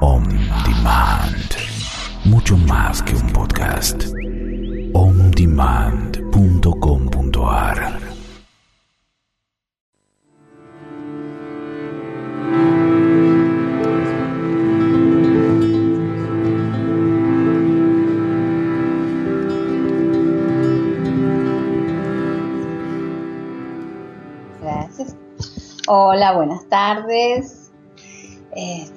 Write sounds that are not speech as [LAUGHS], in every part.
On Demand. Mucho más que un podcast. ondemand.com.ar Gracias. Hola, buenas tardes.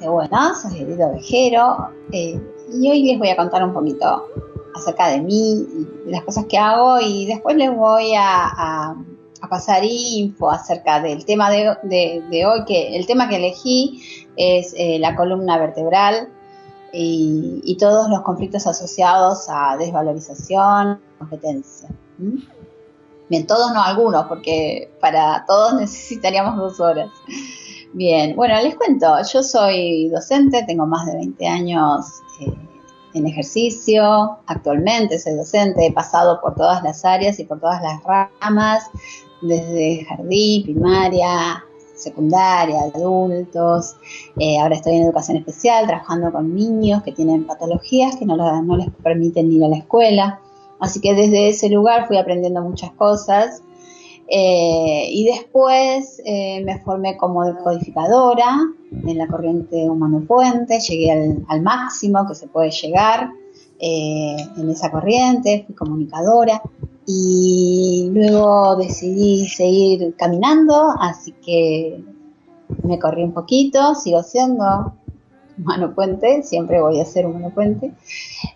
Bueno, soy Edith Ovejero eh, y hoy les voy a contar un poquito acerca de mí y de las cosas que hago y después les voy a, pasar info acerca del tema de, de- de hoy, que el tema que elegí es eh, la columna vertebral y, todos los conflictos asociados a desvalorización, competencia. ¿m? Bien, todos no algunos, porque para todos [LAUGHS] necesitaríamos dos horas. Bien, bueno, les cuento, yo soy docente, tengo más de 20 años eh, en ejercicio, actualmente soy docente, he pasado por todas las áreas y por todas las ramas, desde jardín, primaria, secundaria, adultos, eh, ahora estoy en educación especial, trabajando con niños que tienen patologías que no, no les permiten ir a la escuela, así que desde ese lugar fui aprendiendo muchas cosas. Eh, y después eh, me formé como decodificadora en la corriente humano puente, llegué al, máximo que se puede llegar eh, en esa corriente, fui comunicadora. Y luego decidí seguir caminando, así que me corrí un poquito, sigo siendo humano puente, siempre voy a ser humano puente,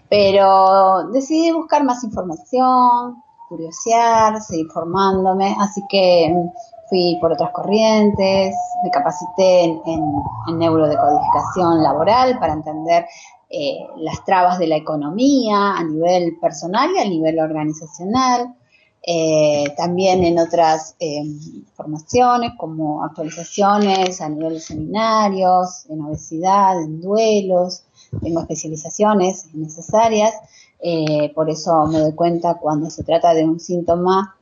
pero decidí buscar más información, curiosear, seguir formándome, así que mm, fui por otras corrientes, me capacité en, en- en neurodecodificación laboral para entender eh, las trabas de la economía a nivel personal y a nivel organizacional, eh, también en otras eh, formaciones como actualizaciones a nivel de seminarios, en obesidad, en duelos, tengo especializaciones áreas, eh, por eso me doy cuenta cuando se trata de un síntoma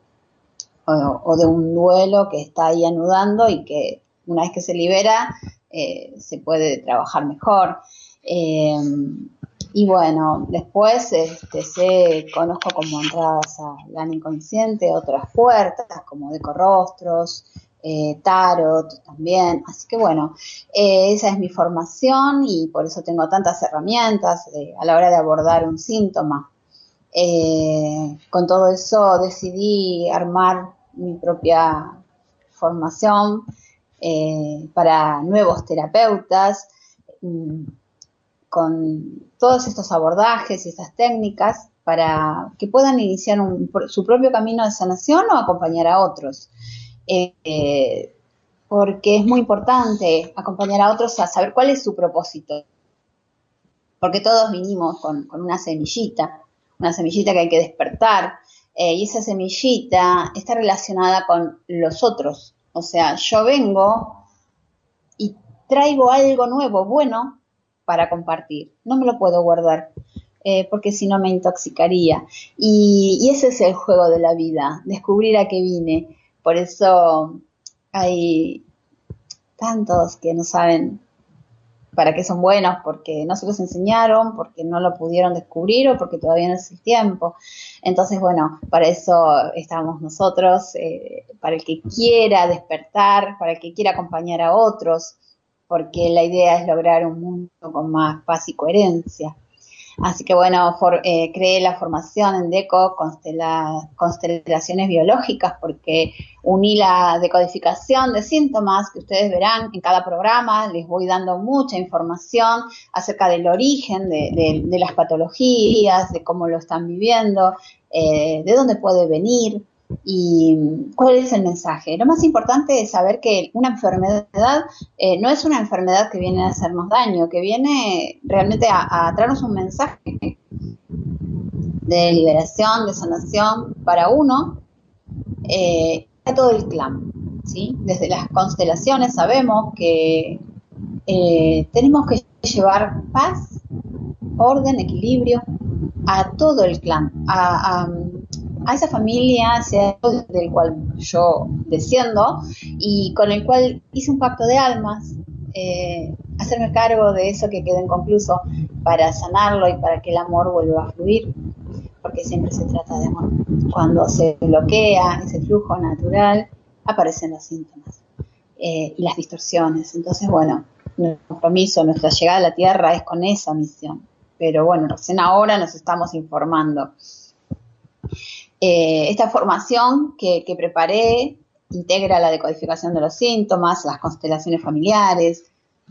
o, o de un duelo que está ahí anudando y que una vez que se libera eh, se puede trabajar mejor. Eh, y bueno, después este, sé, conozco como entradas al inconsciente, otras puertas como decorrostros, eh, tarot también. Así que bueno, eh, esa es mi formación y por eso tengo tantas herramientas eh, a la hora de abordar un síntoma. Con todo eso decidí armar mi propia formación para nuevos terapeutas, mm, con todos estos abordajes y estas técnicas para que puedan iniciar un- su propio camino de sanación o acompañar a otros. Eh, porque es muy importante acompañar a otros a saber cuál es su propósito. Porque todos vinimos con, con una semillita, una semillita que hay que despertar, eh, y esa semillita está relacionada con los otros. O sea, yo vengo y traigo algo nuevo, bueno, para compartir. No me lo puedo guardar, eh, porque si no me intoxicaría. Y, y ese es el juego de la vida, descubrir a qué vine. Por eso hay tantos que no saben para qué son buenos, porque no se los enseñaron, porque no lo pudieron descubrir o porque todavía no es el tiempo. Entonces, bueno, para eso estamos nosotros, eh, para el que quiera despertar, para el que quiera acompañar a otros, porque la idea es lograr un mundo con más paz y coherencia. Así que bueno, for- eh, creé la formación en DECO, constela- constelaciones biológicas, porque uní la decodificación de síntomas que ustedes verán en cada programa, les voy dando mucha información acerca del origen de, de- de las patologías, de cómo lo están viviendo, eh, de dónde puede venir y cuál es el mensaje. Lo más importante es saber que una enfermedad eh, no es una enfermedad que viene a hacernos daño, que viene realmente a, a traernos un mensaje de liberación, de sanación para uno, eh, para todo el clan. ¿sí? Desde las constelaciones sabemos que eh, tenemos que llevar paz, orden, equilibrio a todo el clan, a, a, a esa familia del cual yo desciendo y con el cual hice un pacto de almas. Eh, hacerme cargo de eso que quedó inconcluso para sanarlo y para que el amor vuelva a fluir, porque siempre se trata de amor. Cuando se bloquea ese flujo natural, aparecen los síntomas eh, y las distorsiones. Entonces, bueno, nuestro compromiso, nuestra llegada a la Tierra es con esa misión. Pero bueno, recién ahora nos estamos informando. Eh, esta formación que, preparé integra la decodificación de los síntomas, las constelaciones familiares,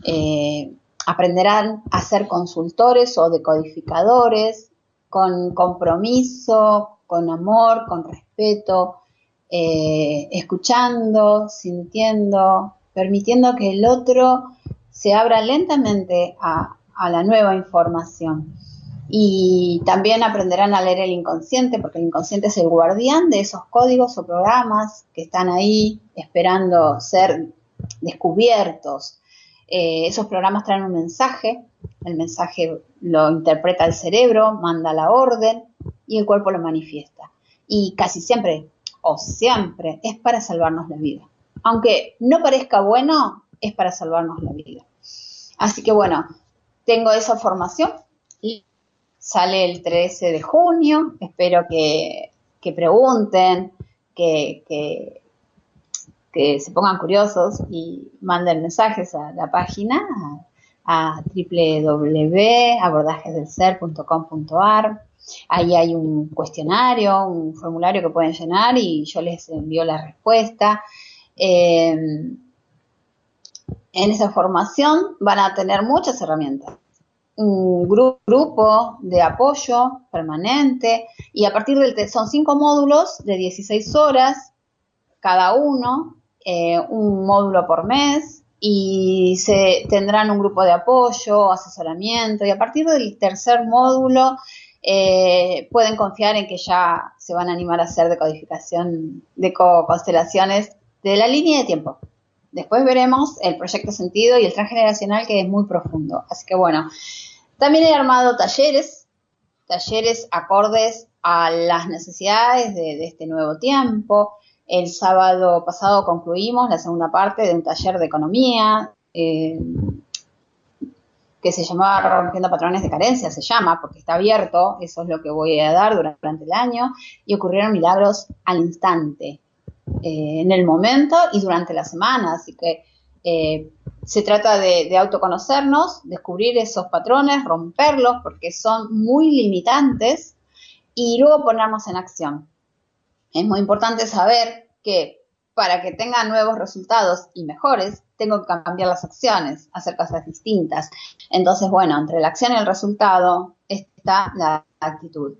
eh, aprenderán a ser consultores o decodificadores con compromiso, con amor, con respeto, eh, escuchando, sintiendo, permitiendo que el otro se abra lentamente a la nueva información. Y también aprenderán a leer el inconsciente, porque el inconsciente es el guardián de esos códigos o programas que están ahí esperando ser descubiertos. Eh, esos programas traen un mensaje, el mensaje lo interpreta el cerebro, manda la orden y el cuerpo lo manifiesta. Y casi siempre, o siempre, es para salvarnos la vida. Aunque no parezca bueno, es para salvarnos la vida. Así que bueno, tengo esa formación y sale el 13 de junio. Espero que, pregunten, que, se pongan curiosos y manden mensajes a la página a, a www.abordajesdelser.com.ar. Ahí hay un cuestionario, un formulario que pueden llenar y yo les envío la respuesta. Eh, en esa formación van a tener muchas herramientas un grupo de apoyo permanente y a partir del son cinco módulos de 16 horas cada uno, eh, un módulo por mes y se tendrán un grupo de apoyo, asesoramiento y a partir del tercer módulo eh, pueden confiar en que ya se van a animar a hacer decodificación de constelaciones de la línea de tiempo. Después veremos el proyecto sentido y el transgeneracional que es muy profundo. Así que bueno, también he armado talleres, talleres acordes a las necesidades de, este nuevo tiempo. El sábado pasado concluimos la segunda parte de un taller de economía eh, que se llamaba Rompiendo Patrones de Carencia, se llama, porque está abierto, eso es lo que voy a dar durante el año, y ocurrieron milagros al instante. Eh, en el momento y durante la semana. Así que eh, se trata de, autoconocernos, descubrir esos patrones, romperlos porque son muy limitantes y luego ponernos en acción. Es muy importante saber que para que tenga nuevos resultados y mejores, tengo que cambiar las acciones, hacer cosas distintas. Entonces, bueno, entre la acción y el resultado está la actitud.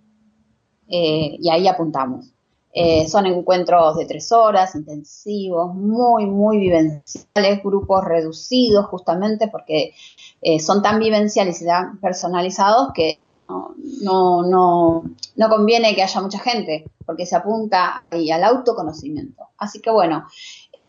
Eh, y ahí apuntamos. Eh, son encuentros de tres horas, intensivos, muy, muy vivenciales, grupos reducidos justamente porque eh, son tan vivenciales y tan personalizados que no, no, no, conviene que haya mucha gente porque se apunta ahí al autoconocimiento. Así que bueno,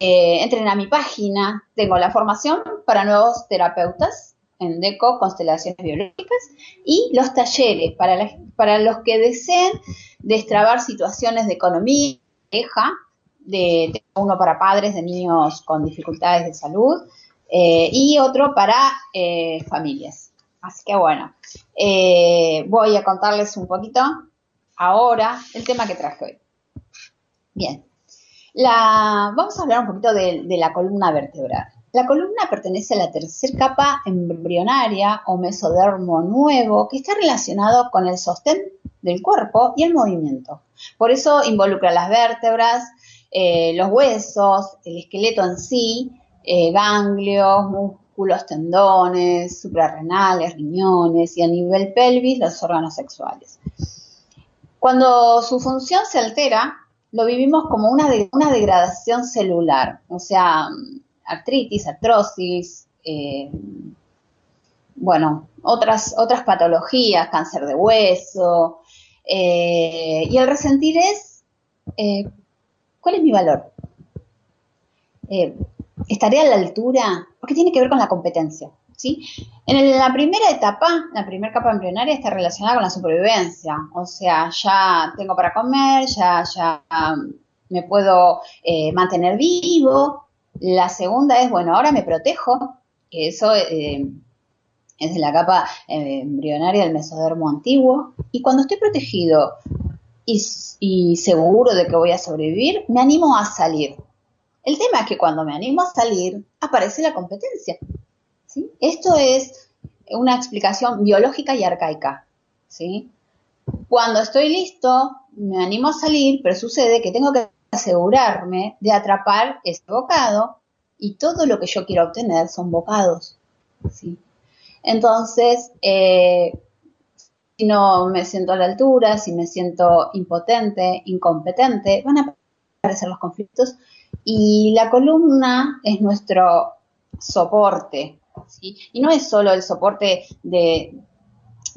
eh, entren a mi página, tengo la formación para nuevos terapeutas en DECO, constelaciones biológicas, y los talleres para, para los que deseen destrabar situaciones de economía, queja, de, uno para padres de niños con dificultades de salud eh, y otro para eh, familias. Así que bueno, eh, voy a contarles un poquito ahora el tema que traje hoy. Bien, la, vamos a hablar un poquito de la columna vertebral. La columna pertenece a la tercera capa embrionaria o mesodermo nuevo que está relacionado con el sostén del cuerpo y el movimiento. Por eso involucra las vértebras, eh, los huesos, el esqueleto en sí, eh, ganglios, músculos, tendones, suprarrenales, riñones y a nivel pelvis los órganos sexuales. Cuando su función se altera, lo vivimos como una, una degradación celular, o sea, artritis, artrosis, eh, bueno, otras, otras patologías, cáncer de hueso. Eh, y el resentir es, eh, ¿cuál es mi valor? ¿Estaré a la altura? Porque tiene que ver con la competencia. ¿sí? En la primera etapa, la primera capa embrionaria está relacionada con la supervivencia. O sea, ya tengo para comer, ya, ya me puedo mantener vivo, la segunda es, bueno, ahora me protejo, que eso eh, es la capa eh, embrionaria del mesodermo antiguo. Y cuando estoy protegido y, y seguro de que voy a sobrevivir, me animo a salir. El tema es que cuando me animo a salir, aparece la competencia. ¿sí? Esto es una explicación biológica y arcaica. ¿sí? Cuando estoy listo, me animo a salir, pero sucede que tengo que asegurarme de atrapar este bocado y todo lo que yo quiero obtener son bocados. ¿sí? Entonces, eh, si no me siento a la altura, si me siento impotente, incompetente, van a aparecer los conflictos y la columna es nuestro soporte. ¿sí? Y no es solo el soporte de,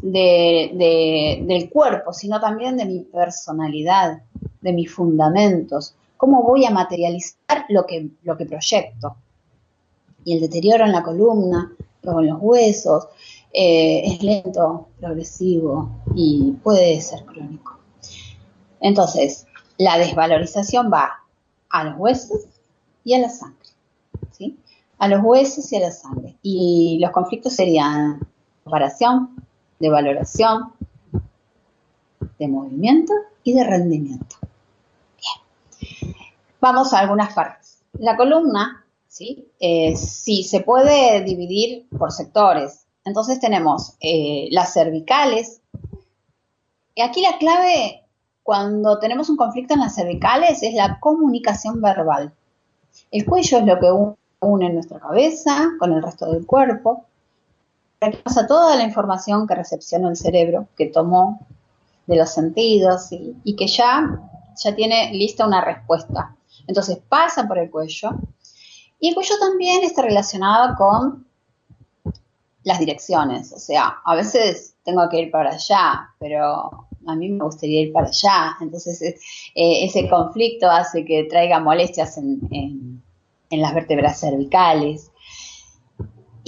del cuerpo, sino también de mi personalidad, de mis fundamentos, cómo voy a materializar lo que, lo que proyecto. Y el deterioro en la columna, luego en los huesos, eh, es lento, progresivo y puede ser crónico. Entonces, la desvalorización va a los huesos y a la sangre. ¿sí? A los huesos y a la sangre. Y los conflictos serían comparación, de valoración, de movimiento y de rendimiento. Vamos a algunas partes. La columna, ¿sí? Eh, sí, se puede dividir por sectores. Entonces tenemos eh, las cervicales. Y aquí la clave cuando tenemos un conflicto en las cervicales es la comunicación verbal. El cuello es lo que une nuestra cabeza con el resto del cuerpo pasa toda la información que recepciona el cerebro, que tomó de los sentidos y, que ya tiene lista una respuesta. Entonces pasa por el cuello y el cuello también está relacionado con las direcciones. O sea, a veces tengo que ir para allá, pero a mí me gustaría ir para allá. Entonces eh, ese conflicto hace que traiga molestias en las vértebras cervicales.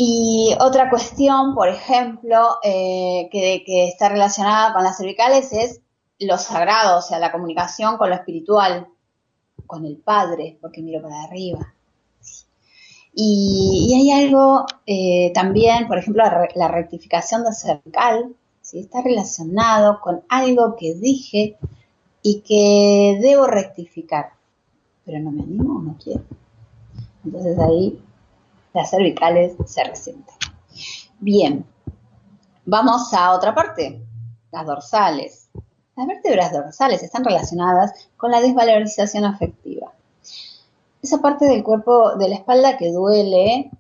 Y otra cuestión, por ejemplo, eh, que, está relacionada con las cervicales es lo sagrado, o sea, la comunicación con lo espiritual, con el Padre, porque miro para arriba. Y, hay algo eh, también, por ejemplo, la, rectificación de cervical, ¿sí? está relacionado con algo que dije y que debo rectificar, pero no me animo o no quiero. Entonces ahí las cervicales se resienten. Bien, vamos a otra parte, las dorsales. Las vértebras dorsales están relacionadas con la desvalorización afectiva. Esa parte del cuerpo de la espalda que duele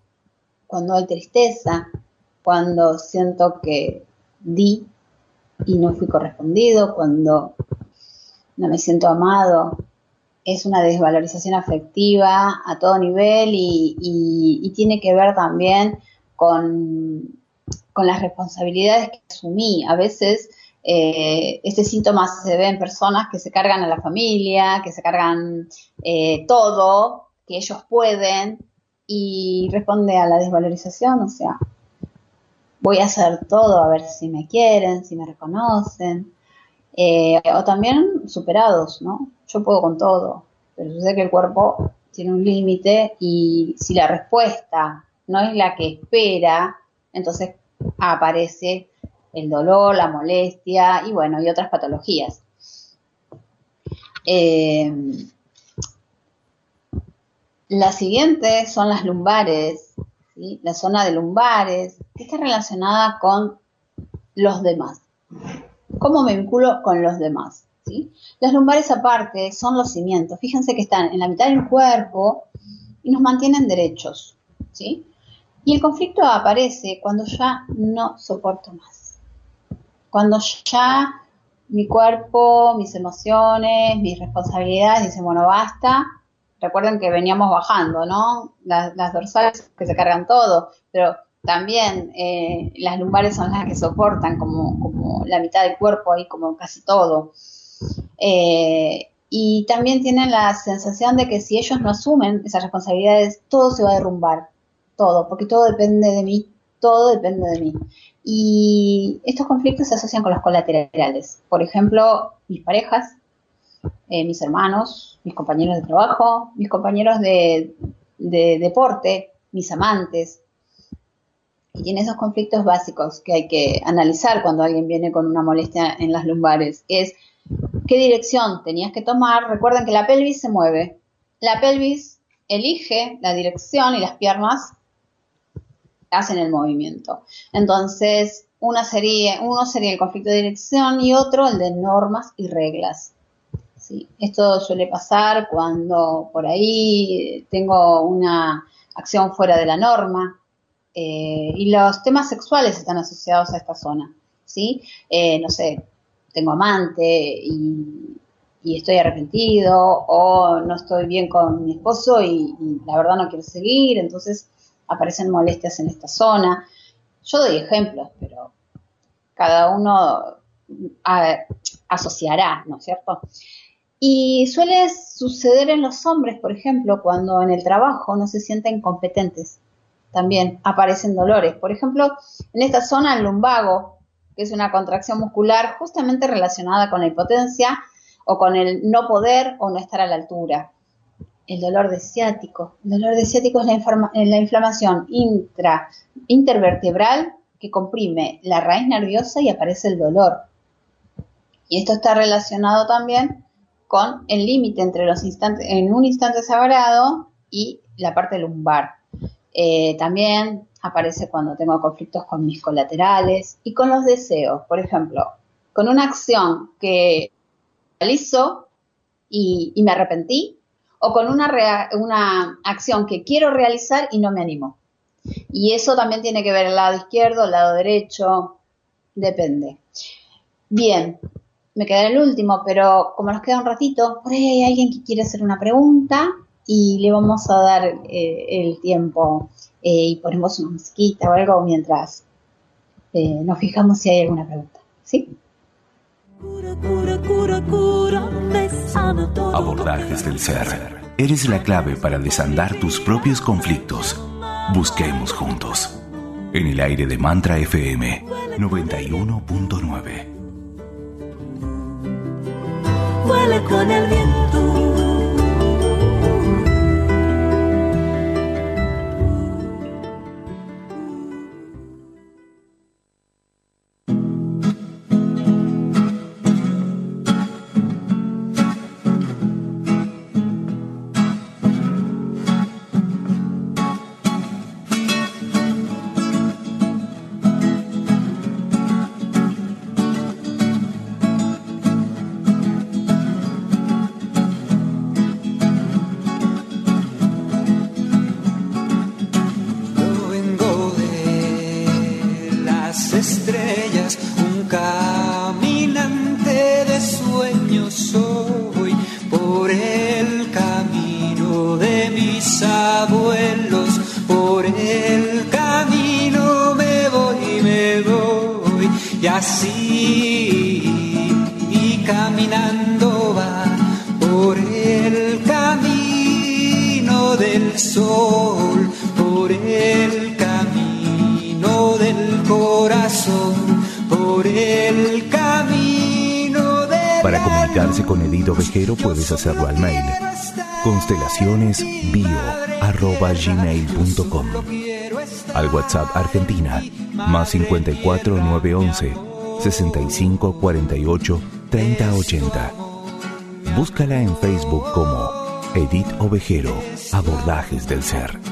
cuando hay tristeza, cuando siento que di y no fui correspondido, cuando no me siento amado, es una desvalorización afectiva a todo nivel y, tiene que ver también con, las responsabilidades que asumí. A veces eh, este síntoma se ve en personas que se cargan a la familia, que se cargan eh, todo, que ellos pueden y responde a la desvalorización, o sea, voy a hacer todo a ver si me quieren, si me reconocen. Eh, o también superados, ¿no? Yo puedo con todo, pero yo sé que el cuerpo tiene un límite y si la respuesta no es la que espera, entonces aparece el dolor, la molestia y bueno, y otras patologías. Eh, la siguiente son las lumbares, la zona de lumbares, que está relacionada con los demás. ¿Cómo me vinculo con los demás? ¿sí? Las lumbares aparte son los cimientos. Fíjense que están en la mitad del cuerpo y nos mantienen derechos. Y el conflicto aparece cuando ya no soporto más. Cuando ya mi cuerpo, mis emociones, mis responsabilidades dicen, bueno, basta. Recuerden que veníamos bajando, ¿no? Las, dorsales que se cargan todo, pero también eh, las lumbares son las que soportan como, la mitad del cuerpo y como casi todo. Eh, y también tienen la sensación de que si ellos no asumen esas responsabilidades, todo se va a derrumbar, todo, porque todo depende de mí, todo depende de mí. Y estos conflictos se asocian con los colaterales. Por ejemplo, mis parejas, eh, mis hermanos, mis compañeros de trabajo, mis compañeros de deporte, mis amantes, y tiene esos conflictos básicos que hay que analizar cuando alguien viene con una molestia en las lumbares. Es qué dirección tenías que tomar. Recuerden que la pelvis se mueve. La pelvis elige la dirección y las piernas hacen el movimiento. Entonces, uno sería el conflicto de dirección y otro el de normas y reglas. Esto suele pasar cuando por ahí tengo una acción fuera de la norma, eh, y los temas sexuales están asociados a esta zona. Eh, no sé, tengo amante y, estoy arrepentido o no estoy bien con mi esposo y, la verdad no quiero seguir, entonces aparecen molestias en esta zona. Yo doy ejemplos, pero cada uno asociará, ¿no es cierto? Y suele suceder en los hombres, por ejemplo, cuando en el trabajo no se sienten competentes también aparecen dolores. Por ejemplo, en esta zona, el lumbago, que es una contracción muscular justamente relacionada con la impotencia o con el no poder o no estar a la altura. El dolor de ciático. El dolor de ciático es la, la inflamación intervertebral que comprime la raíz nerviosa y aparece el dolor. Y esto está relacionado también con el límite entre los instantes, en un instante sagrado y la parte lumbar. Eh, también aparece cuando tengo conflictos con mis colaterales y con los deseos. Por ejemplo, con una acción que realizo y, me arrepentí, o con una, una acción que quiero realizar y no me animo. Y eso también tiene que ver el lado izquierdo, el lado derecho, depende. Bien, me quedaré el último, pero como nos queda un ratito, por ahí hay alguien que quiere hacer una pregunta y le vamos a dar eh, el tiempo eh, y ponemos una musiquita o algo mientras eh, nos fijamos si hay alguna pregunta. ¿Sí? Abordajes del ser. Eres la clave para desandar tus propios conflictos. Busquemos juntos. En el aire de Mantra FM 91.9. Huele con el viento puedes hacerlo al mail constelacionesbio.gmail.com Al WhatsApp Argentina más 54 911 65 48 30 80. Búscala en Facebook como Edith Ovejero, Abordajes del Ser.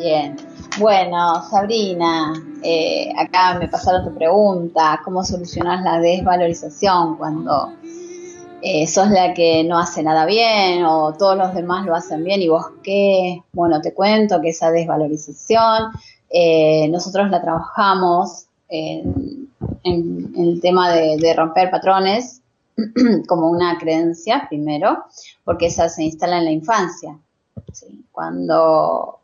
Bien, bueno, Sabrina, eh, acá me pasaron tu pregunta, ¿cómo solucionas la desvalorización cuando eh, sos la que no hace nada bien o todos los demás lo hacen bien y vos qué, bueno, te cuento que esa desvalorización eh, nosotros la trabajamos en, el tema de, romper patrones [CLEARS THROAT] como una creencia, primero, porque esa se instala en la infancia. Cuando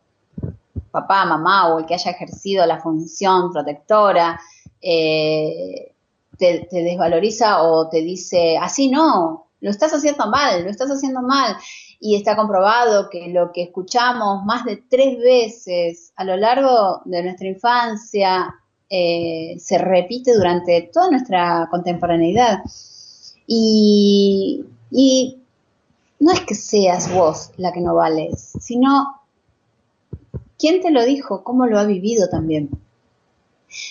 papá, mamá o el que haya ejercido la función protectora eh, te, desvaloriza o te dice, así no, lo estás haciendo mal, lo estás haciendo mal. Y está comprobado que lo que escuchamos más de tres veces a lo largo de nuestra infancia eh, se repite durante toda nuestra contemporaneidad. Y, y no es que seas vos la que no vales, sino quién te lo dijo, cómo lo ha vivido también.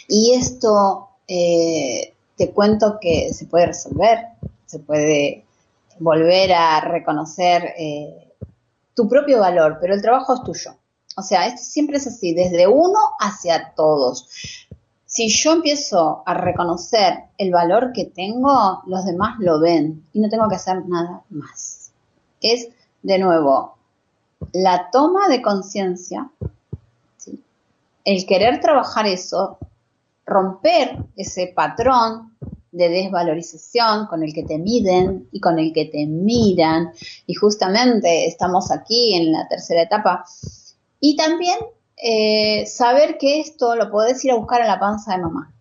Y esto eh, te cuento que se puede resolver, se puede volver a reconocer eh, tu propio valor, pero el trabajo es tuyo. O sea, esto siempre es así, desde uno hacia todos. Si yo empiezo a reconocer el valor que tengo, los demás lo ven y no tengo que hacer nada más. Es, de nuevo, la toma de conciencia, el querer trabajar eso, romper ese patrón de desvalorización con el que te miden y con el que te miran. Y justamente estamos aquí en la tercera etapa. Y también eh, saber que esto lo podés ir a buscar a la panza de mamá.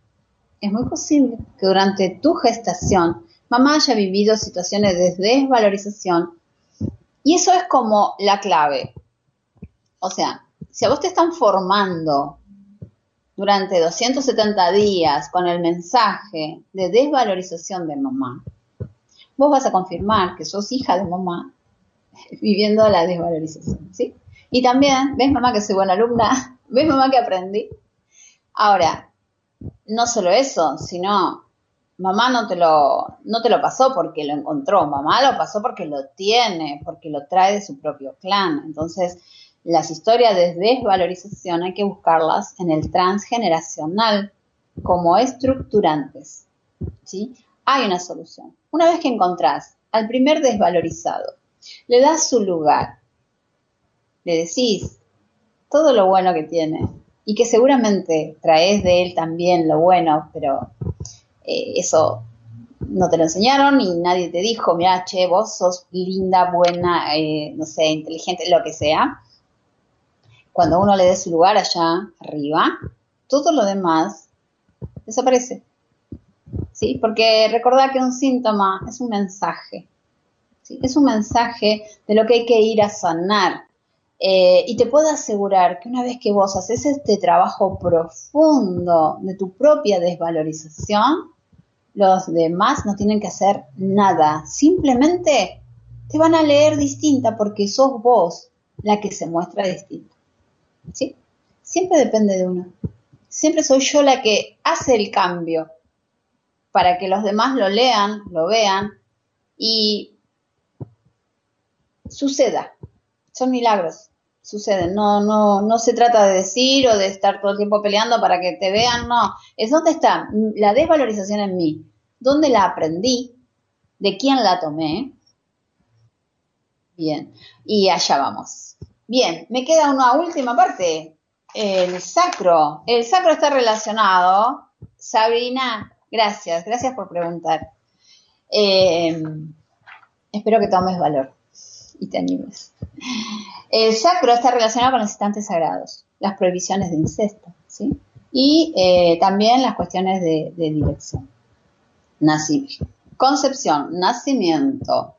Es muy posible que durante tu gestación mamá haya vivido situaciones de desvalorización y eso es como la clave. O sea, si a vos te están formando durante 270 días con el mensaje de desvalorización de mamá, vos vas a confirmar que sos hija de mamá [LAUGHS] viviendo la desvalorización, ¿sí? Y también, ¿ves mamá que soy buena alumna? [LAUGHS] ¿Ves mamá que aprendí? Ahora, no solo eso, sino mamá no te lo no te lo pasó porque lo encontró, mamá lo pasó porque lo tiene, porque lo trae de su propio clan. Entonces, las historias de desvalorización hay que buscarlas en el transgeneracional como estructurantes. ¿sí? Hay una solución. Una vez que encontrás al primer desvalorizado, le das su lugar, le decís todo lo bueno que tiene y que seguramente traes de él también lo bueno, pero eh, eso no te lo enseñaron y nadie te dijo, mira, che, vos sos linda, buena, eh, no sé, inteligente, lo que sea. Cuando uno le dé su lugar allá arriba, todo lo demás desaparece. ¿Sí? Porque recordar que un síntoma es un mensaje. ¿sí? Es un mensaje de lo que hay que ir a sanar. Eh, y te puedo asegurar que una vez que vos haces este trabajo profundo de tu propia desvalorización, los demás no tienen que hacer nada. Simplemente te van a leer distinta porque sos vos la que se muestra distinta. Siempre depende de uno. Siempre soy yo la que hace el cambio para que los demás lo lean, lo vean y suceda. Son milagros suceden. No, no, no se trata de decir o de estar todo el tiempo peleando para que te vean, no. Es dónde está la desvalorización en mí, dónde la aprendí, de quién la tomé. Bien, y allá vamos. Bien, me queda una última parte, el sacro. El sacro está relacionado, Sabrina, gracias, gracias por preguntar. Eh, espero que tomes valor y te animes. El sacro está relacionado con los instantes sagrados, las prohibiciones de incesto, ¿sí? Y eh, también las cuestiones de, dirección. Nacimiento, concepción, nacimiento,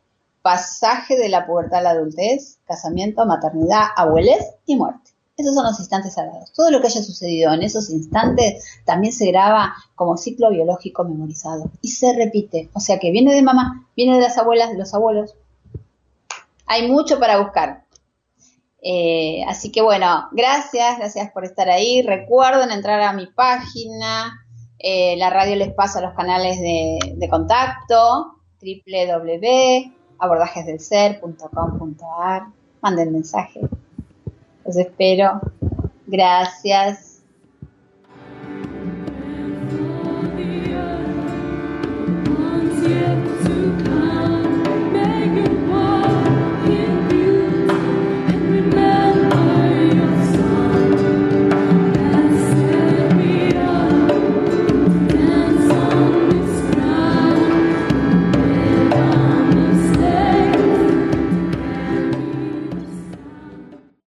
pasaje de la pubertad a la adultez, casamiento, maternidad, abuelez y muerte. Esos son los instantes sagrados. Todo lo que haya sucedido en esos instantes también se graba como ciclo biológico memorizado y se repite. O sea que viene de mamá, viene de las abuelas, de los abuelos. Hay mucho para buscar. Eh, así que bueno, gracias, gracias por estar ahí. Recuerden entrar a mi página. Eh, la radio les pasa los canales de, de contacto www.abordajesdelser.com.ar. Manden mensaje. Los espero. Gracias.